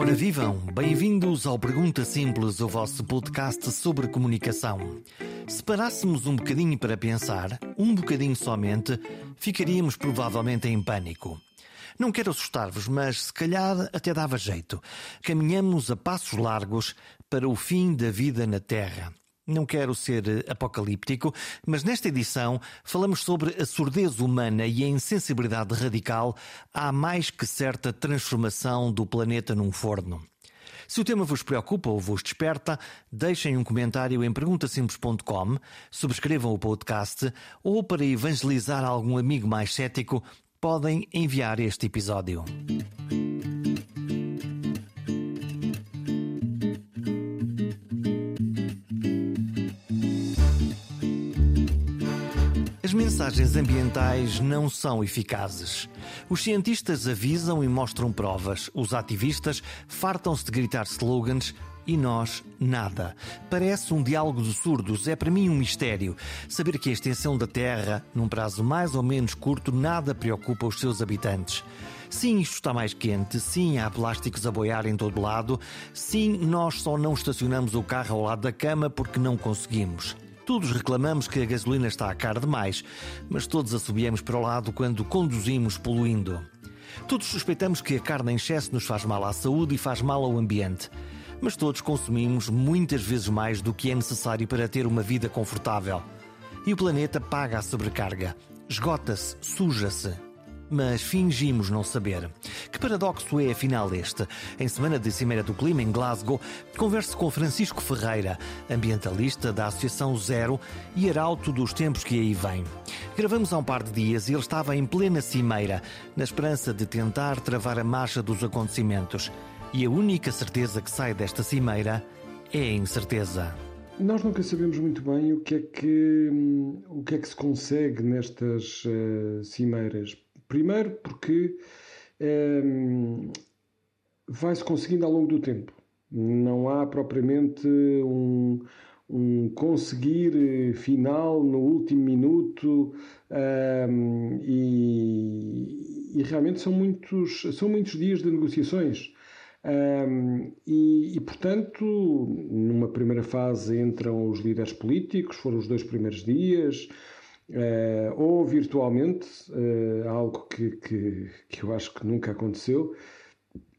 Ora vivam, bem-vindos ao Pergunta Simples, o vosso podcast sobre comunicação. Se parássemos um bocadinho para pensar, um bocadinho somente, ficaríamos provavelmente em pânico. Não quero assustar-vos, mas se calhar até dava jeito. Caminhamos a passos largos para o fim da vida na Terra. Não quero ser apocalíptico, mas nesta edição falamos sobre a surdez humana e a insensibilidade radical à mais que certa transformação do planeta num forno. Se o tema vos preocupa ou vos desperta, deixem um comentário em perguntasimples.com, subscrevam o podcast ou para evangelizar algum amigo mais cético, podem enviar este episódio. As mensagens ambientais não são eficazes. Os cientistas avisam e mostram provas. Os ativistas fartam-se de gritar slogans e nós nada. Parece um diálogo de surdos, é para mim um mistério. Saber que a extensão da Terra, num prazo mais ou menos curto, nada preocupa os seus habitantes. Sim, isto está mais quente. Sim, há plásticos a boiar em todo lado. Sim, nós só não estacionamos o carro ao lado da cama porque não conseguimos. Todos reclamamos que a gasolina está a cara demais, mas todos assobiamos para o lado quando conduzimos poluindo. Todos suspeitamos que a carne em excesso nos faz mal à saúde e faz mal ao ambiente. Mas todos consumimos muitas vezes mais do que é necessário para ter uma vida confortável. E o planeta paga a sobrecarga. Esgota-se, suja-se mas fingimos não saber. Que paradoxo é afinal este? Em semana de Cimeira do Clima em Glasgow, converso com Francisco Ferreira, ambientalista da Associação Zero e arauto dos tempos que aí vêm. Gravamos há um par de dias e ele estava em plena cimeira, na esperança de tentar travar a marcha dos acontecimentos. E a única certeza que sai desta cimeira é a incerteza. Nós nunca sabemos muito bem o que é que, o que, é que se consegue nestas uh, cimeiras. Primeiro porque um, vai-se conseguindo ao longo do tempo. Não há propriamente um, um conseguir final no último minuto um, e, e, realmente são muitos, são muitos dias de negociações. Um, e, e, portanto, numa primeira fase entram os líderes políticos, foram os dois primeiros dias, Uh, ou virtualmente, uh, algo que, que, que, eu acho que nunca aconteceu.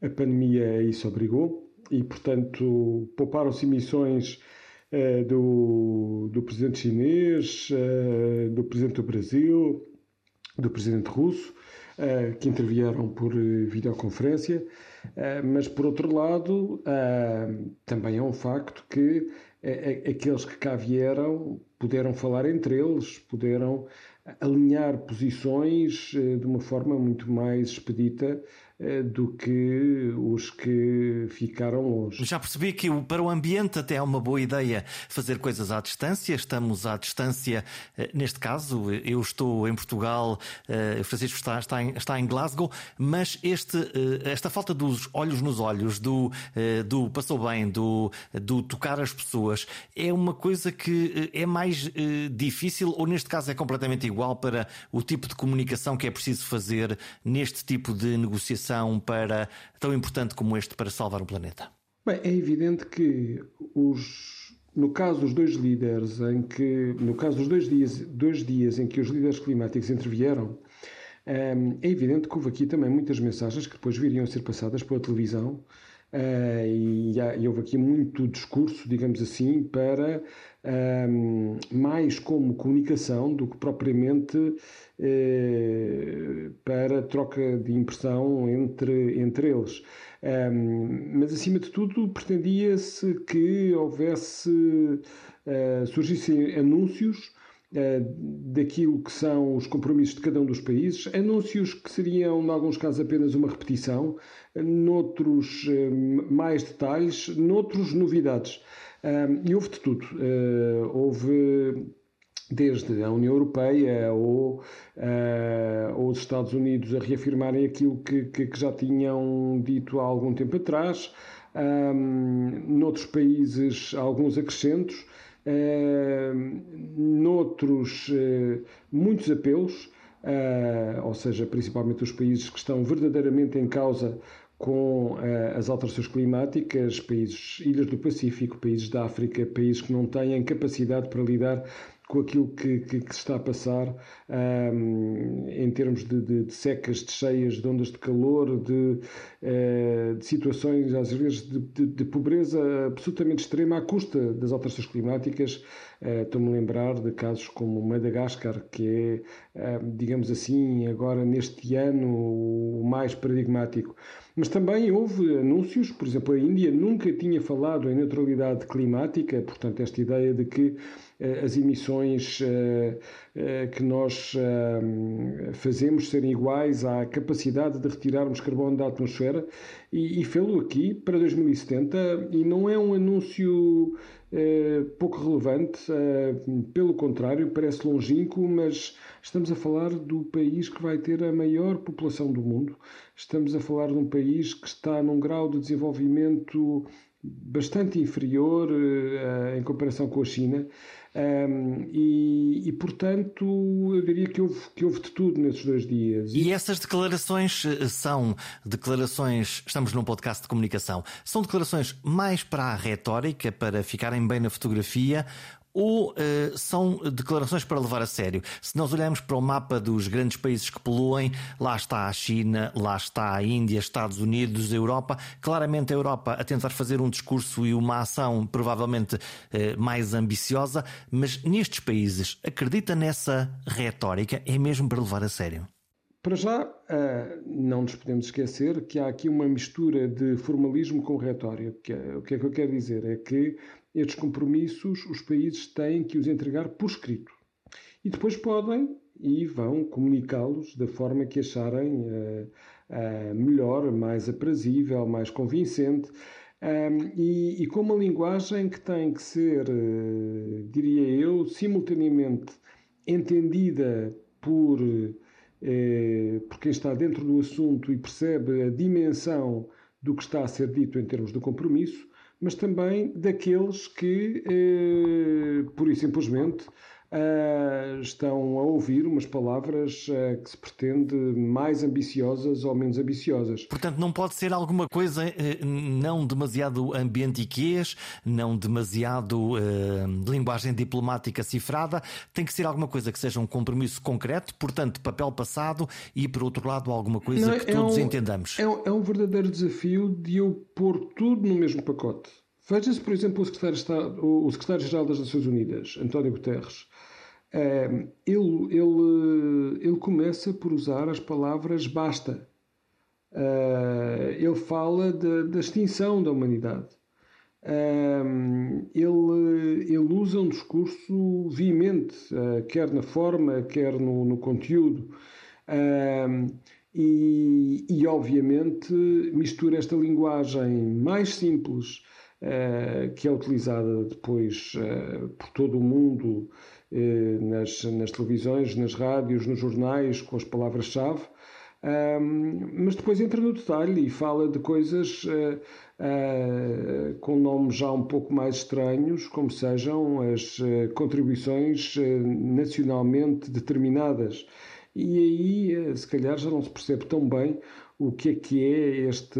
A pandemia isso obrigou e, portanto, pouparam-se emissões uh, do, do presidente chinês, do presidente do Brasil, do presidente russo, que intervieram por videoconferência. Mas, por outro lado, também é um facto que aqueles que cá vieram puderam falar entre eles, puderam alinhar posições eh, de uma forma muito mais expedita eh, do que os que ficaram longe. Já percebi que para o ambiente até é uma boa ideia fazer coisas à distância. Estamos à distância, eh, neste caso, eu estou em Portugal, o Francisco está, está, em, está em Glasgow, mas este, esta falta dos olhos nos olhos, do, do passou bem, do, do tocar as pessoas, é uma coisa que é mais difícil ou neste caso é completamente igual para o tipo de comunicação que é preciso fazer neste tipo de negociação para tão importante como este para salvar o planeta? Bem, é evidente que os, no caso dos dois líderes, em que, no caso dos dois dias, dois dias em que os líderes climáticos intervieram, ehm, é evidente que houve aqui também muitas mensagens que depois viriam a ser passadas pela televisão Uh, e, e, houve aqui muito discurso, digamos assim, para um, mais como comunicação do que propriamente uh, para troca de impressão entre, entre eles. Um, mas acima de tudo pretendia-se que houvesse, uh, surgissem anúncios eh, daquilo que são os compromissos de cada um dos países, anúncios que seriam, em alguns casos, apenas uma repetição, noutros mais detalhes, noutros novidades. E houve de tudo. Houve desde a União Europeia ou, uh, ou os Estados Unidos a reafirmarem aquilo que, que, que, já tinham dito há algum tempo atrás, um, noutros países alguns acrescentos, Uh, noutros, uh, muitos apelos, uh, ou seja, principalmente os países que estão verdadeiramente em causa com as alterações climáticas, países, ilhas do Pacífico, países da África, países que não têm capacidade para lidar com aquilo que, que, que, se está a passar um, em termos de, de, de, secas, de cheias, de ondas de calor, de, uh, de situações, às vezes, de, pobreza absolutamente extrema à custa das alterações climáticas. Uh, Estou-me a lembrar de casos como Madagascar, que é, uh, digamos assim, agora neste ano o mais paradigmático. Mas também houve anúncios, por exemplo, a Índia nunca tinha falado em neutralidade climática, portanto, esta ideia de que eh, as emissões eh, eh, que nós fazemos serem iguais à capacidade de retirarmos carbono da atmosfera e, e fê-lo aqui para 2070 e não é um anúncio pouco relevante, pelo contrário, parece longínquo, mas estamos a falar do país que vai ter a maior população do mundo, estamos a falar de um país que está num grau de desenvolvimento bastante inferior uh, em comparação com a China. Um, e, e, portanto, eu diria que houve, que houve de tudo nesses dois dias. E essas declarações eh, são declarações, estamos num podcast de comunicação, são declarações mais para a retórica, para ficarem bem na fotografia, ou uh, são declarações para levar a sério? Se nós olharmos para o mapa dos grandes países que poluem, lá está a China, lá está a Índia, Estados Unidos, Europa. Claramente a Europa a tentar fazer um discurso e uma ação provavelmente uh, mais ambiciosa, mas nestes países, acredita nessa retórica? É mesmo para levar a sério? Para já, uh, não nos podemos esquecer que há aqui uma mistura de formalismo com retórica. O que é que eu quero dizer? É que estes compromissos os países têm que os entregar por escrito. E depois podem e vão comunicá-los da forma que acharem uh, uh, melhor, mais aprazível, mais convincente. Um, e, e, com uma linguagem que tem que ser, uh, diria eu, simultaneamente entendida por, por quem está dentro do assunto e percebe a dimensão do que está a ser dito em termos de compromisso, mas também daqueles que, eh, pura e simplesmente, Uh, estão ouvir umas palavras uh, que se pretende mais ambiciosas ou menos ambiciosas. Portanto, não pode ser alguma coisa uh, não demasiado ambientiquês, não demasiado linguagem diplomática cifrada, tem que ser alguma coisa que seja um compromisso concreto, portanto, papel passado e, por outro lado, alguma coisa não, que é todos um, entendamos. É um, é um verdadeiro desafio de eu pôr tudo no mesmo pacote. Veja-se, por exemplo, o secretário-geral secretário das Nações Unidas, António Guterres. Ehm, ele, ele, ele começa por usar as palavras basta. Eh, ele fala da extinção da humanidade. Ele, ele usa um discurso veemente, eh, quer na forma, quer no, no conteúdo. E, e, obviamente, mistura esta linguagem mais simples, que é utilizada depois por todo o mundo eh, nas, nas televisões, nas rádios, nos jornais, com as palavras-chave. Um, mas depois entra no detalhe e fala de coisas uh, uh, com nomes já um pouco mais estranhos, como sejam as uh, contribuições nacionalmente determinadas. E aí, se calhar, já não se percebe tão bem o que é que é este,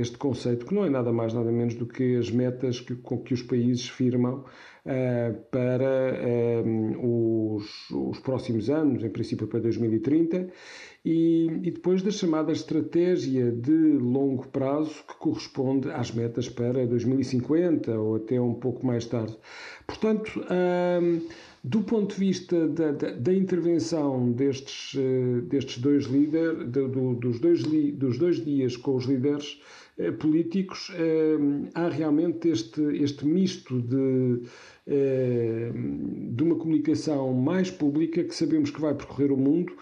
este conceito, que não é nada mais, nada menos do que as metas que, com que os países firmam uh, para eh, os, os, próximos anos, em princípio para 2030, e, e, depois da chamada estratégia de longo prazo, que corresponde às metas para 2050 ou até um pouco mais tarde. Portanto, um, do ponto de vista da, da, da intervenção destes, uh, destes dois líderes, do, dos, dois li, dos dois dias com os líderes uh, políticos, uh, há realmente este, este misto de, de uma comunicação mais pública que sabemos que vai percorrer o mundo,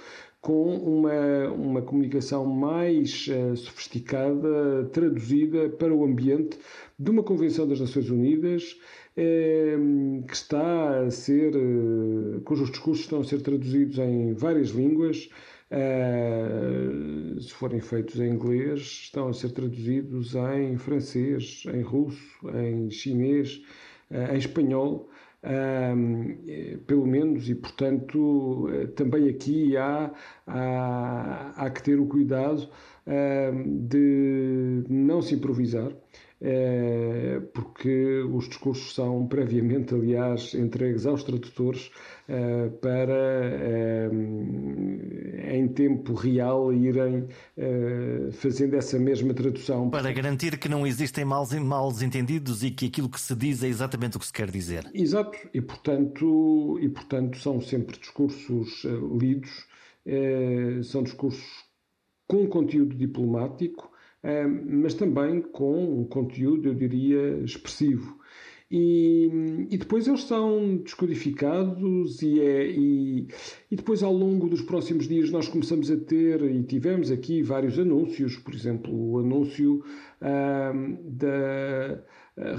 com uma, uma comunicação mais sofisticada, traduzida para o ambiente de uma Convenção das Nações Unidas Ehm, que está a ser, eh, cujos discursos estão a ser traduzidos em várias línguas. Uh, se forem feitos em inglês, estão a ser traduzidos em francês, em russo, em chinês, uh, em espanhol. Um, pelo menos, e portanto também aqui há, há, há que ter o cuidado de não se improvisar. É, porque os discursos são previamente, aliás, entregues aos tradutores é, para, é, em tempo real, irem fazendo essa mesma tradução. Para garantir que não existem mal entendidos e que aquilo que se diz é exatamente o que se quer dizer. Exato, e portanto, e, portanto são sempre discursos lidos, são discursos com conteúdo diplomático mas também com um conteúdo, eu diria, expressivo. E, e, depois eles são descodificados e, é, e, e, depois ao longo dos próximos dias nós começamos a ter e tivemos aqui vários anúncios, por exemplo o anúncio da,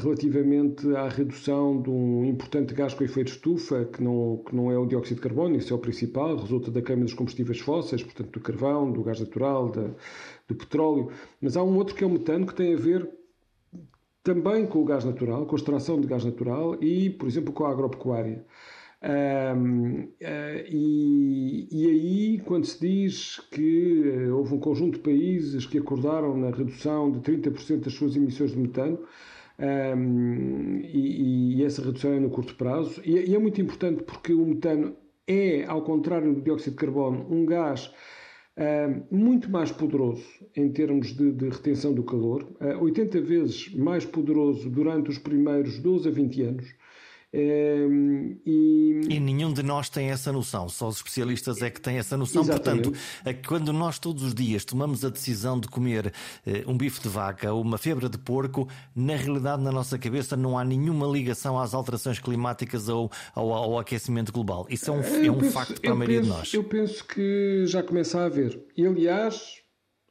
relativamente à redução de um importante gás com efeito estufa que não, que não é o dióxido de carbono, isso é o principal, resulta da queima dos combustíveis fósseis, portanto do carvão, do gás natural, da, do petróleo, mas há um outro que é o metano que tem a ver também com o gás natural, com a extração de gás natural e, por exemplo, com a agropecuária. Um, uh, eh, e, e, aí, quando se diz que uh, houve um conjunto de países que acordaram na redução de 30% das suas emissões de metano, um, e, e, essa redução é no curto prazo, e, e é muito importante porque o metano é, ao contrário do dióxido de carbono, um gás muito mais poderoso em termos de, de retenção do calor, 80 vezes mais poderoso durante os primeiros 12 a 20 anos. Ehm, e... e... nenhum de nós tem essa noção, só os especialistas é que têm essa noção. Exatamente. Portanto, quando nós todos os dias tomamos a decisão de comer eh, um bife de vaca ou uma febra de porco, na realidade, na nossa cabeça, não há nenhuma ligação às alterações climáticas ou ao, ao aquecimento global. Isso é um, é um penso, facto para a maioria penso, de nós. Eu penso que já começa a haver. E aliás,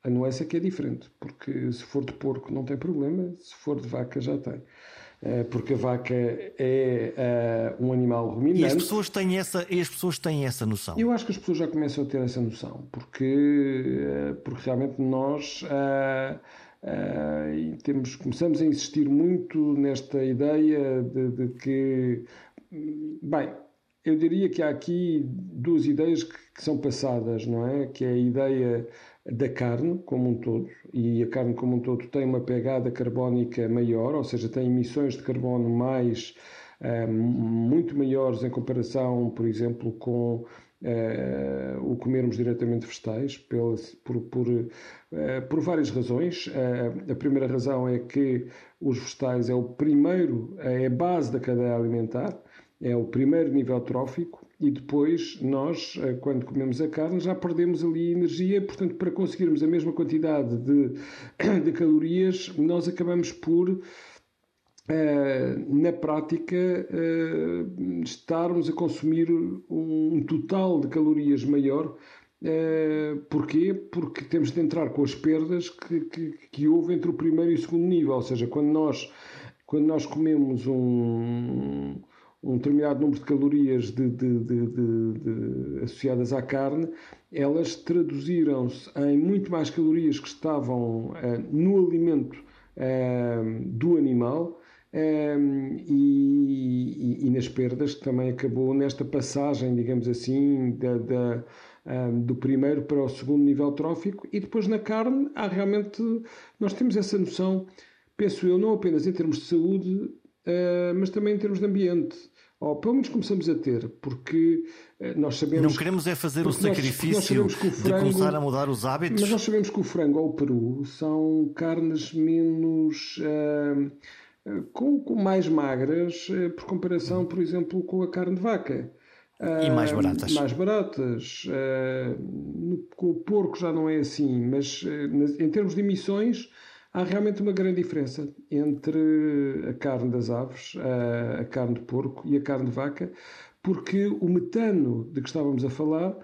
a nuance é que é diferente, porque se for de porco não tem problema, se for de vaca já tem. Eh, porque a vaca é uh, um animal ruminante. E as pessoas têm essa, e as pessoas têm essa noção. Eu acho que as pessoas já começam a ter essa noção, porque, uh, porque realmente nós uh, temos, começamos a insistir muito nesta ideia de, de, que, bem, eu diria que há aqui duas ideias que, que são passadas, não é? Que é a ideia da carne como um todo, e a carne como um todo tem uma pegada carbónica maior, ou seja, tem emissões de carbono mais uh, muito maiores em comparação, por exemplo, com uh, o comermos diretamente vegetais, por, por, por, uh, por várias razões. a primeira razão é que os vegetais é o primeiro, é a base da cadeia alimentar, é o primeiro nível trófico e depois nós, eh, quando comemos a carne, já perdemos ali energia, portanto, para conseguirmos a mesma quantidade de, de calorias, nós acabamos por. Uh, na prática, uh, estarmos a consumir um total de calorias maior. Uh, porquê? Porque temos de entrar com as perdas que, que, que houve entre o primeiro e o segundo nível. Ou seja, quando nós, quando nós comemos um, um determinado número de calorias de, de, de, associadas à carne, elas traduziram-se em muito mais calorias que estavam uh, no alimento uh, do animal um, e, e, e, nas perdas que também acabou nesta passagem, digamos assim, da, da do primeiro para o segundo nível trófico e depois na carne há realmente nós temos essa noção penso eu não apenas em termos de saúde uh, mas também em termos de ambiente. Ou pelo menos começamos a ter, porque uh, nós sabemos. Não queremos é fazer o sacrifício nós, nós frango, de começar a mudar os hábitos. Mas nós sabemos que o frango ou o peru são carnes menos. Uh, com, com, mais magras, por comparação, por exemplo, com a carne de vaca. E mais baratas. Mais baratas. com o porco já não é assim, mas em termos de emissões, há realmente uma grande diferença entre a carne das aves, a, carne de porco e a carne de vaca, porque o metano de que estávamos a falar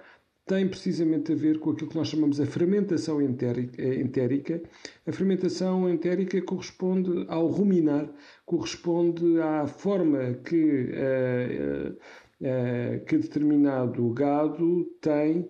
tem precisamente a ver com aquilo que nós chamamos a fermentação entérica. A fermentação entérica corresponde ao ruminar, corresponde à forma que, uh, uh, que determinado gado tem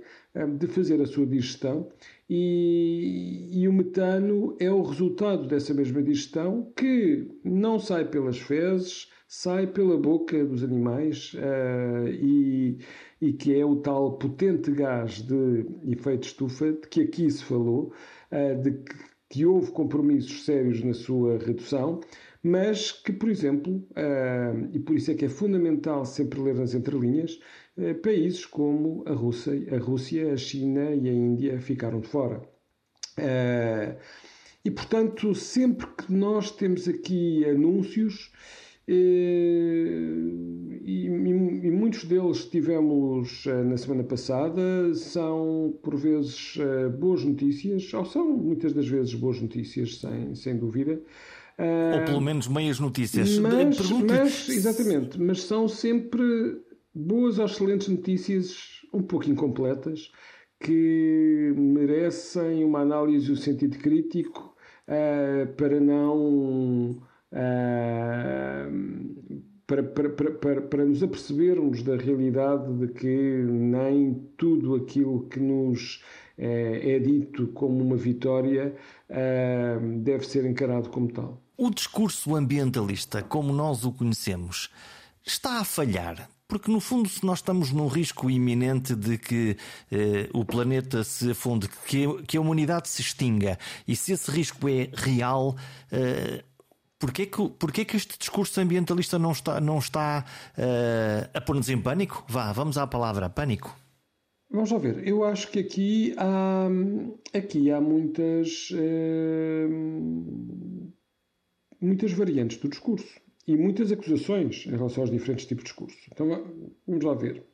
de fazer a sua digestão E, e, o metano é o resultado dessa mesma digestão que não sai pelas fezes, sai pela boca dos animais uh, e, e, que é o tal potente gás de efeito estufa de que aqui se falou, uh, de que, que, houve compromissos sérios na sua redução, mas que, por exemplo, uh, e por isso é que é fundamental sempre ler nas entrelinhas, países como a Rússia, a Rússia, a China e a Índia ficaram de fora. Eh, e, portanto, sempre que nós temos aqui anúncios, eh, e, e, muitos deles tivemos na semana passada, são por vezes boas notícias, ou são muitas das vezes boas notícias, sem, sem dúvida. Ou pelo menos meias notícias. Mas, mas, exatamente, mas são sempre boas ou excelentes notícias um pouco incompletas que merecem uma análise do sentido crítico uh, para não uh, para, para, para, para nos apercebermos da realidade de que nem tudo aquilo que nos é, é dito como uma vitória uh, deve ser encarado como tal. O discurso ambientalista, como nós o conhecemos, está a falhar porque, no fundo, se nós estamos num risco iminente de que eh, o planeta se afunde, que, que a humanidade se extinga, e se esse risco é real, eh, porquê, que, que este discurso ambientalista não está, não está eh, a pôr-nos em pânico? Vá, vamos à palavra pânico. Vamos lá ver. Eu acho que aqui há, aqui há muitas, eh, muitas variantes do discurso e muitas acusações em relação aos diferentes tipos de discurso. Então vamos lá ver.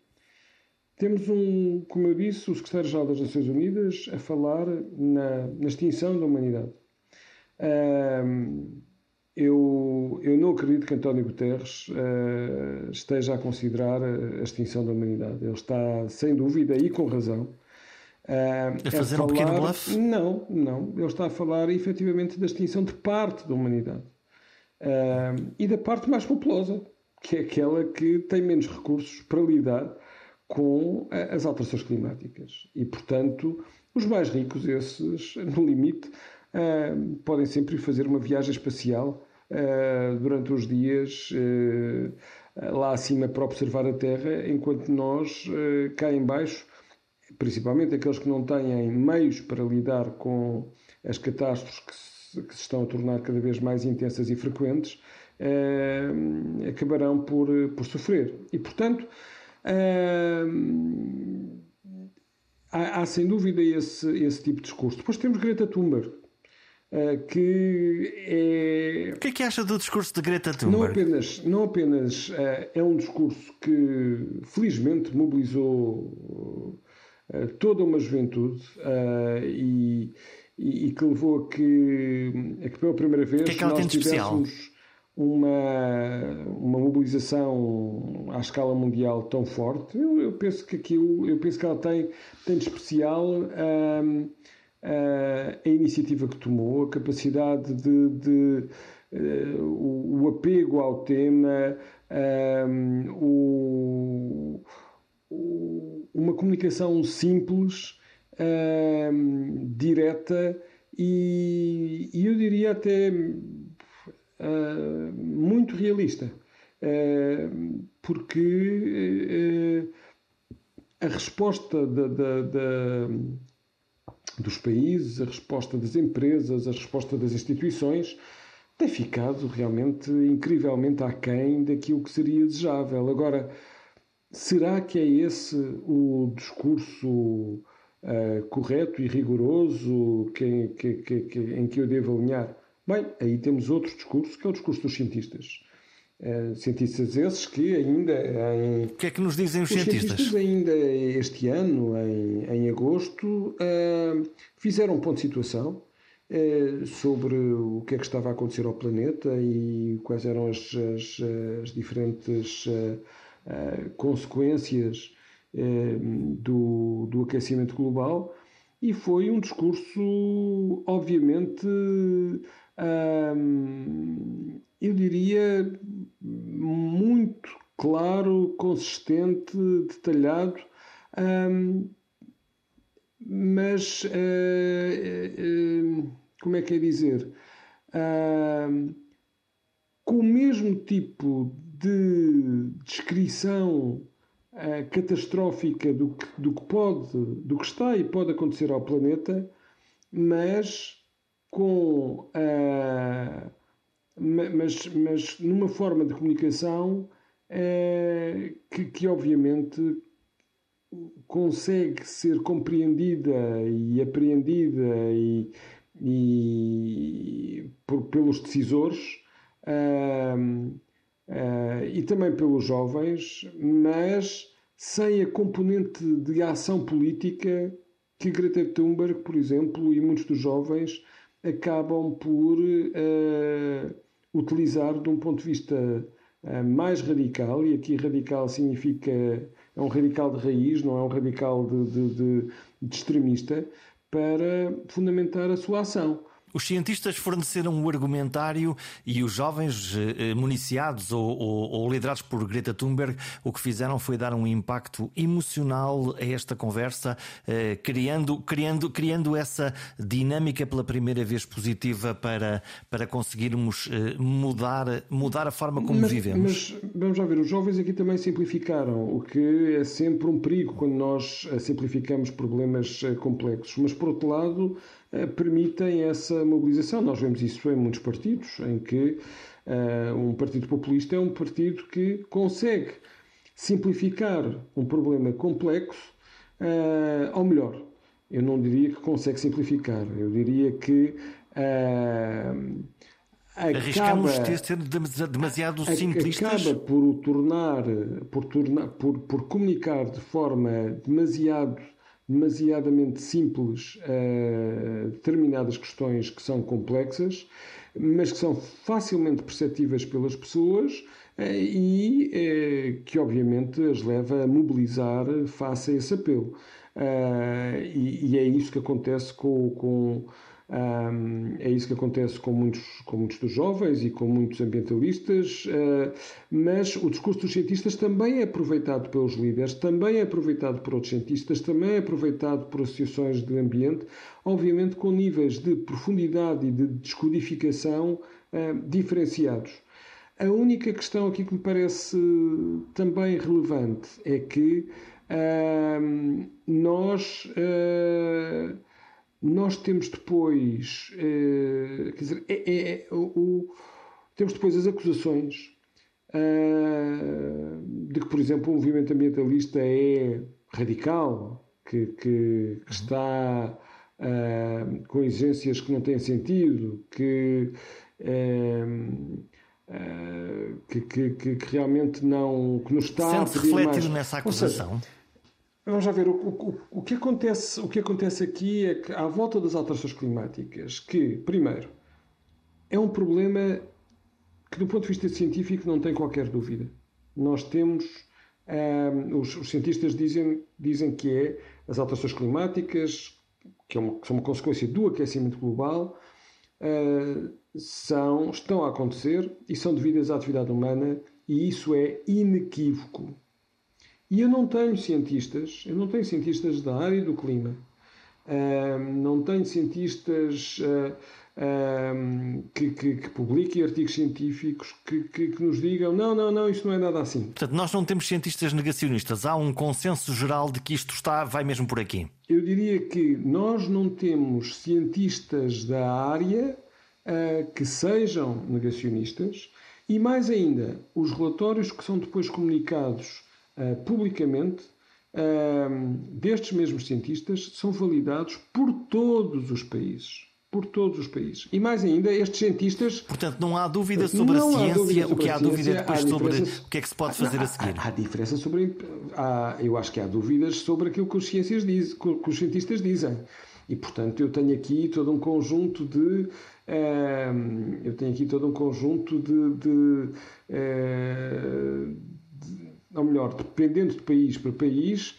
Temos um, como eu disse, o secretário-geral das Nações Unidas a falar na, na extinção da humanidade. Um, eu, eu não acredito que António Guterres uh, esteja a considerar a extinção da humanidade. Ele está, sem dúvida, e com razão, uh, a fazer a falar, um pequeno bluff? Não, não. Ele está a falar efetivamente da extinção de parte da humanidade. Uh, e da parte mais populosa, que é aquela que tem menos recursos para lidar com uh, as alterações climáticas. E, portanto, os mais ricos, esses, no limite, uh, podem sempre fazer uma viagem espacial durante os dias lá acima para observar a Terra, enquanto nós, cá em baixo, principalmente aqueles que não têm meios para lidar com as catástrofes que se que se estão a tornar cada vez mais intensas e frequentes, eh, acabarão por, por sofrer. E, portanto, eh, há, há, sem dúvida esse, esse tipo de discurso. Depois temos Greta Thunberg. Uh, que é. O que é que acha do discurso de Greta Thunberg? Não apenas, não apenas uh, é um discurso que felizmente mobilizou uh, toda uma juventude e, e, e que levou a que, a que pela primeira vez que é que nós tivéssemos uma, uma mobilização à escala mundial tão forte. Eu, eu, penso que aquilo, eu penso que ela tem, tem de especial um, a, a iniciativa que tomou, a capacidade de, de uh, o, o, apego ao tema, um, o, o, uma comunicação simples uh, direta e, eu diria até uh, muito realista, uh, porque a resposta da, da, da, dos países, a resposta das empresas, a resposta das instituições tem ficado realmente incrivelmente aquém daquilo que seria desejável. Agora, será que é esse o discurso uh, correto e rigoroso que, que, que, em que eu devo alinhar? Bem, aí temos outro discurso, que é o discurso dos cientistas. Uh, cientistas esses que ainda em... O que é que nos dizem os, os cientistas? cientistas ainda este ano, em, em agosto, uh, fizeram um ponto de situação uh, sobre o que é que estava a acontecer ao planeta e quais eram as, as, as diferentes consequências eh, do, do aquecimento global e foi um discurso, obviamente, eu diria, muito claro, consistente, detalhado. Mas como é que é dizer? com o mesmo tipo de descrição catastrófica do que, do que pode, do que está e pode acontecer ao planeta, mas com uh, mas, mas numa forma de comunicação uh, que, que obviamente consegue ser compreendida e apreendida e, e por, pelos decisores uh, uh, e também pelos jovens, mas sem a componente de ação política que Greta Thunberg, por exemplo, e muitos dos jovens acabam por uh, utilizar de um ponto de vista uh, mais radical, e aqui radical significa é um radical de raiz, não é um radical de, de, de, de extremista, para fundamentar a sua ação. Os cientistas forneceram o argumentário e os jovens eh, municiados ou, ou, ou, liderados por Greta Thunberg o que fizeram foi dar um impacto emocional a esta conversa, eh, criando, criando, criando essa dinâmica pela primeira vez positiva para, para conseguirmos eh, mudar, mudar a forma como mas, vivemos. Mas vamos já ver, os jovens aqui também simplificaram, o que é sempre um perigo quando nós simplificamos problemas complexos. Mas por outro lado, eh, permitem essa mobilização. Nós vemos isso em muitos partidos, em que uh, um partido populista é um partido que consegue simplificar um problema complexo, uh, ou melhor, eu não diria que consegue simplificar, eu diria que uh, Arriscamos ter ser demasiado simplistas. Acaba por o tornar, por, tornar por, por comunicar de forma demasiado demasiadamente simples uh, determinadas questões que são complexas, mas que são facilmente perceptíveis pelas pessoas uh, e uh, que, obviamente, as leva a mobilizar face a esse apelo. E, e, é isso que acontece com, com um, é isso que acontece com muitos, com muitos dos jovens e com muitos ambientalistas, uh, mas o discurso dos cientistas também é aproveitado pelos líderes, também é aproveitado por outros cientistas, também é aproveitado por associações de ambiente, obviamente com níveis de profundidade e de descodificação uh, diferenciados. A única questão aqui que me parece também relevante é que uh, nós nós temos depois, uh, quer dizer, é, é, é o, temos depois as acusações uh, de que, por exemplo, o movimento ambientalista é radical, que, que, que está uh, com exigências que não têm sentido, que, que, que, que, realmente não. que nos está Sente-se refletido mais. nessa acusação? Vamos já ver, o, o, o, que acontece, o que acontece aqui é que, à volta das alterações climáticas, que, primeiro, é um problema que, do ponto de vista científico, não tem qualquer dúvida. Nós temos, um, os, os, cientistas dizem, dizem que é as alterações climáticas, que, é uma, que são uma consequência do aquecimento global, uh, são, estão a acontecer e são devidas à atividade humana, e isso é inequívoco. E eu não tenho cientistas, eu não tenho cientistas da área do clima, não tenho cientistas uh, que, que, que, publiquem artigos científicos que, que, que, nos digam não, não, não, isto não é nada assim. Portanto, nós não temos cientistas negacionistas, há um consenso geral de que isto está, vai mesmo por aqui. Eu diria que nós não temos cientistas da área que sejam negacionistas e mais ainda, os relatórios que são depois comunicados uh, publicamente uh, destes mesmos cientistas são validados por todos os países. Por todos os países. E mais ainda, estes cientistas. Portanto, não há dúvida sobre a ciência. Sobre o que há dúvida depois sobre o que é que se pode fazer há, a seguir. Há, há diferença sobre. Há, eu acho que há dúvidas sobre aquilo que os, ciências diz, que os cientistas dizem. E, portanto, eu tenho aqui todo um conjunto de. Uh, eu tenho aqui todo um conjunto de, de, uh, ou melhor, dependendo de país para país,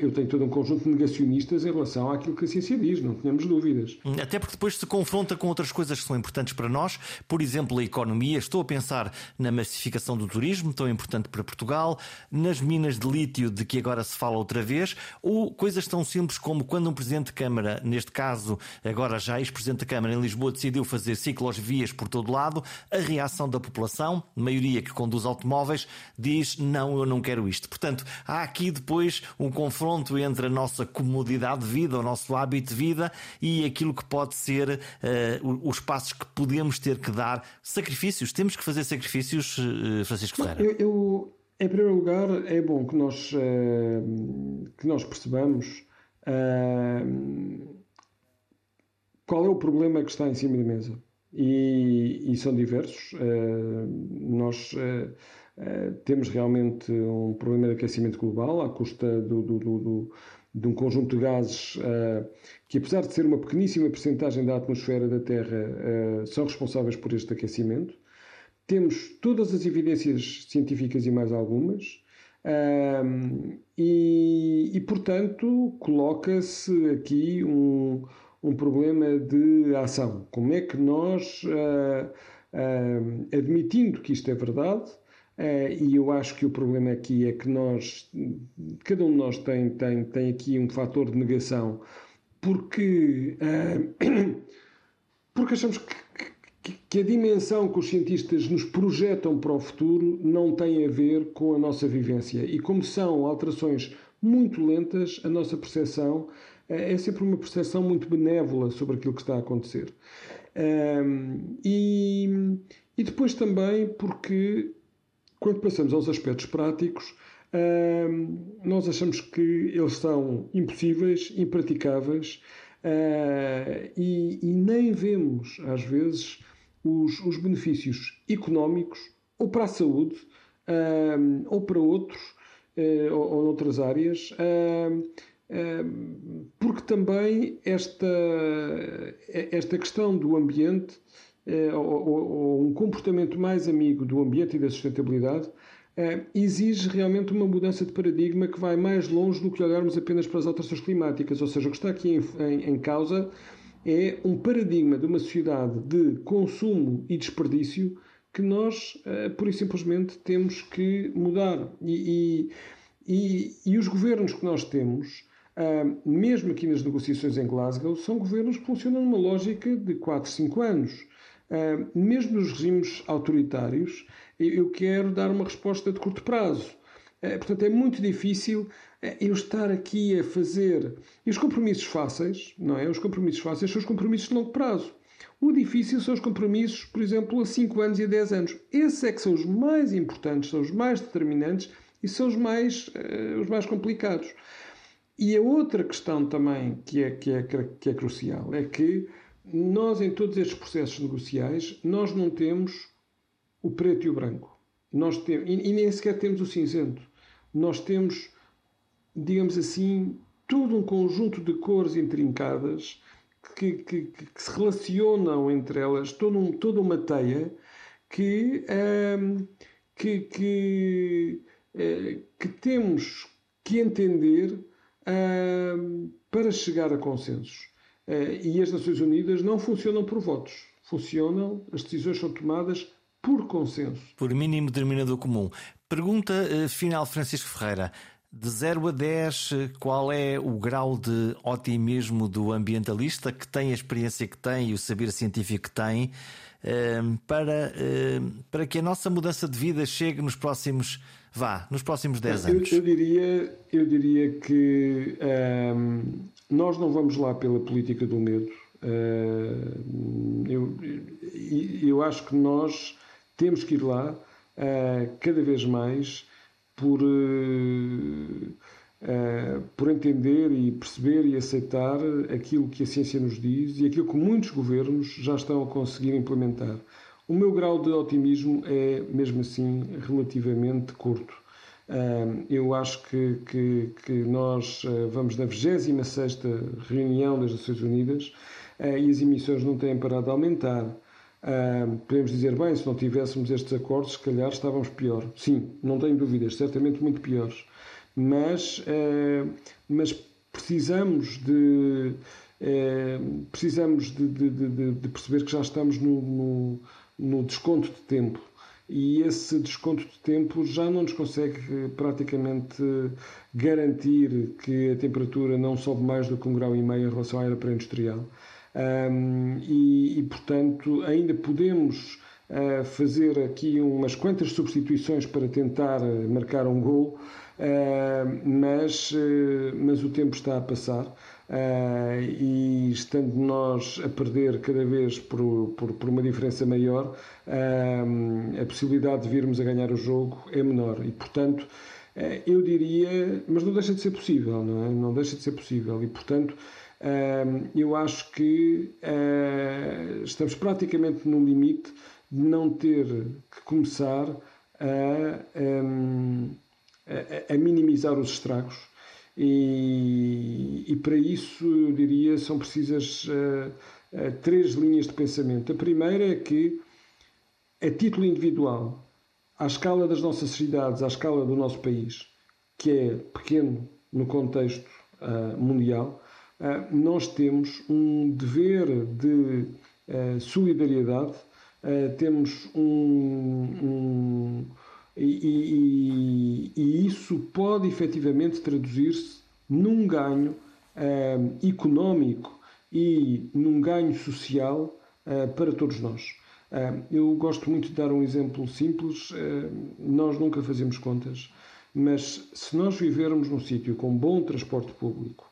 eu tenho todo um conjunto de negacionistas em relação àquilo que a ciência diz, não tenhamos dúvidas. Até porque depois se confronta com outras coisas que são importantes para nós, por exemplo, a economia. Estou a pensar na massificação do turismo, tão importante para Portugal, nas minas de lítio, de que agora se fala outra vez, ou coisas tão simples como quando um Presidente de Câmara, neste caso, agora já ex-Presidente da Câmara em Lisboa, decidiu fazer ciclovias por todo lado, a reação da população, maioria que conduz automóveis, diz: não, eu não quero isto. Portanto, há aqui depois um confronto entre a nossa comodidade de vida, o nosso hábito de vida e aquilo que pode ser uh, os passos que podemos ter que dar. Sacrifícios, temos que fazer sacrifícios, uh, Francisco Ferreira? Eu, eu, em primeiro lugar, é bom que nós, uh, que nós percebamos qual é o problema que está em cima da mesa. E, e são diversos. nós eh, temos realmente um problema de aquecimento global à custa do, do, do, de um conjunto de gases uh, que, apesar de ser uma pequeníssima percentagem da atmosfera da Terra, uh, são responsáveis por este aquecimento. Temos todas as evidências científicas e mais algumas. E, e, portanto, coloca-se aqui um, um problema de ação. Como é que nós, admitindo que isto é verdade, Uh, e eu acho que o problema aqui é que nós, cada um de nós tem, tem, tem aqui um fator de negação, porque, uh, porque achamos que, que, a dimensão que os cientistas nos projetam para o futuro não tem a ver com a nossa vivência. E como são alterações muito lentas, a nossa percepção uh, é sempre uma percepção muito benévola sobre aquilo que está a acontecer. e, e depois também porque quando passamos aos aspectos práticos, nós achamos que eles são impossíveis, impraticáveis uh, e, nem vemos, às vezes, os, os, benefícios económicos ou para a saúde ou para outros uh, ou, ou outras áreas. porque também esta, esta questão do ambiente eh, ou, ou, um comportamento mais amigo do ambiente e da sustentabilidade, eh, exige realmente uma mudança de paradigma que vai mais longe do que olharmos apenas para as alterações climáticas. Ou seja, o que está aqui em, em, em causa é um paradigma de uma sociedade de consumo e desperdício que nós, uh, pura e simplesmente, temos que mudar. E, e, e, e os governos que nós temos, uh, mesmo aqui nas negociações em Glasgow, são governos que funcionam numa lógica de 4, 5 anos. Uh, mesmo nos regimes autoritários, eu quero dar uma resposta de curto prazo. Uh, portanto, é muito difícil uh, eu estar aqui a fazer. E os compromissos fáceis, não é? Os compromissos fáceis são os compromissos de longo prazo. O difícil são os compromissos, por exemplo, a 5 anos e a 10 anos. Esses é que são os mais importantes, são os mais determinantes e são os mais, os mais complicados. E a outra questão também que é, que é, que é crucial é que nós, em todos estes processos negociais, nós não temos o preto e o branco. Nós temos, e, nem sequer temos o cinzento. Nós temos, digamos assim, todo um conjunto de cores intrincadas que, que, que se relacionam entre elas, todo um, toda uma teia que, um, que, que, uh, que, temos que entender um, para chegar a consensos. Eh, e as Nações Unidas não funcionam por votos. Funcionam, as decisões são tomadas por consenso. Por mínimo denominador comum. Pergunta uh, final, Francisco Ferreira. De 0 a 10, eh, qual é o grau de otimismo do ambientalista que tem a experiência que tem e o saber científico que tem para, para que a nossa mudança de vida chegue nos próximos, vá, nos próximos 10 anos? Eu, eu diria, eu diria que um, nós não vamos lá pela política do medo. Eh, eu, eu acho que nós temos que ir lá eh, cada vez mais por, eh, por entender e perceber e aceitar aquilo que a ciência nos diz e aquilo que muitos governos já estão a conseguir implementar. O meu grau de otimismo é, mesmo assim, relativamente curto eu acho que, que, que nós ah, vamos na 26 reunião das Nações Unidas ah, e as emissões não têm parado de aumentar. podemos dizer, bem, se não tivéssemos estes acordos, se calhar estávamos pior. Sim, não tenho dúvidas, certamente muito piores. mas, mas precisamos de precisamos de, de, de, de, perceber que já estamos no, no, no desconto de tempo e esse desconto de tempo já não nos consegue eh, praticamente garantir que a temperatura não sobe mais do que um grau e meio em relação à era pré-industrial. Um, e, e, portanto, ainda podemos uh, fazer aqui umas quantas substituições para tentar eh, marcar um gol, uh, mas, uh, mas o tempo está a passar. Uh, e estando nós a perder cada vez por, por, por uma diferença maior, uh, a possibilidade de virmos a ganhar o jogo é menor. E, portanto, uh, eu diria, mas não deixa de ser possível, não é? Não deixa de ser possível. E, portanto, eu acho que estamos praticamente no limite de não ter que começar a, a, a minimizar os estragos e, e para isso, eu diria, são precisas uh, uh, três linhas de pensamento. A primeira é que, a título individual, à escala das nossas cidades, à escala do nosso país, que é pequeno no contexto uh, mundial, nós temos um dever de solidariedade, temos um, um e, e, e isso pode efetivamente traduzir-se num ganho uh, económico e num ganho social uh, para todos nós. Uh, eu gosto muito de dar um exemplo simples. nós nunca fazemos contas, mas se nós vivermos num sítio com bom transporte público,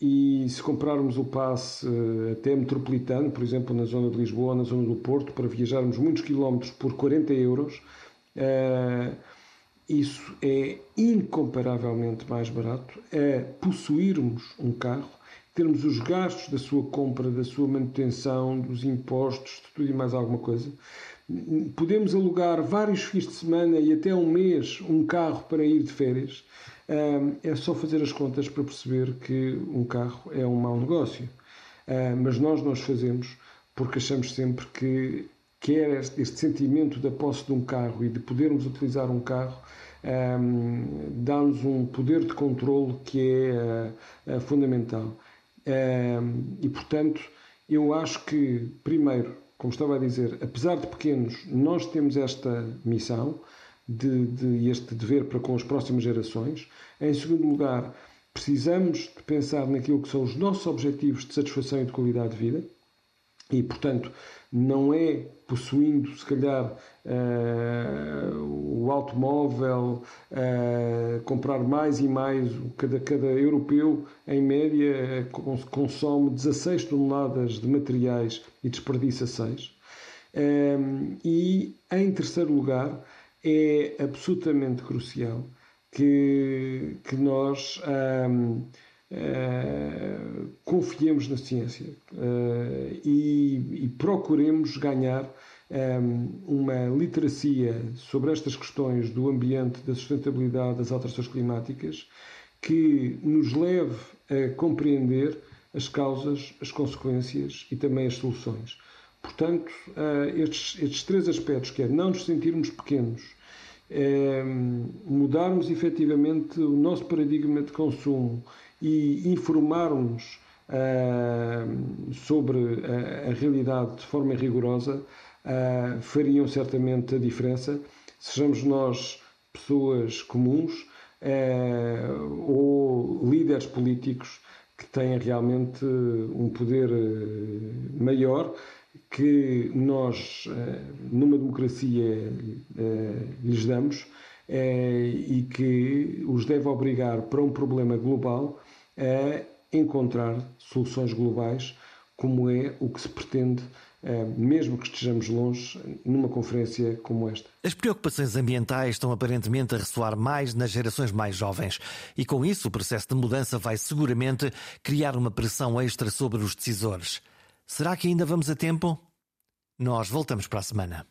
e se comprarmos o passe eh, até metropolitano, por exemplo, na zona de Lisboa, na zona do Porto, para viajarmos muitos quilómetros por 40 euros, eh, isso é incomparavelmente mais barato a possuirmos um carro, termos os gastos da sua compra, da sua manutenção, dos impostos, de tudo e mais alguma coisa. Podemos alugar vários fins de semana e até um mês um carro para ir de férias é só fazer as contas para perceber que um carro é um mau negócio. Mas nós nós fazemos porque achamos sempre que quer este sentimento da posse de um carro e de podermos utilizar um carro dá-nos um poder de controle que é uh, uh, fundamental. E, portanto, eu acho que, primeiro, como estava a dizer, apesar de pequenos, nós temos esta missão de, de este dever para com as próximas gerações. Em segundo lugar, precisamos de pensar naquilo que são os nossos objetivos de satisfação e de qualidade de vida. E, portanto, não é possuindo, se calhar, uh, o automóvel, uh, comprar mais e mais. Cada, cada europeu, em média, consome 16 toneladas de materiais e desperdiça 6. Um, eh, e, em terceiro lugar, é absolutamente crucial que, que nós hum, uh, confiemos na ciência uh, e, e, procuremos ganhar um, uma literacia sobre estas questões do ambiente, da sustentabilidade, das alterações climáticas, que nos leve a compreender as causas, as consequências e também as soluções. Portanto, uh, estes, estes três aspectos, que é não nos sentirmos pequenos, é, mudarmos efetivamente o nosso paradigma de consumo e informarmos uh, sobre a, a, realidade de forma rigorosa uh, fariam certamente a diferença. Sejamos nós pessoas comuns uh, ou líderes políticos que têm realmente um poder maior que nós, numa democracia, lhes damos eh, e que os deve obrigar para um problema global a encontrar soluções globais, como é o que se pretende mesmo que estejamos longe, numa conferência como esta. As preocupações ambientais estão aparentemente a ressoar mais nas gerações mais jovens e, com isso, o processo de mudança vai seguramente criar uma pressão extra sobre os decisores. Será que ainda vamos a tempo? Nós voltamos para a semana.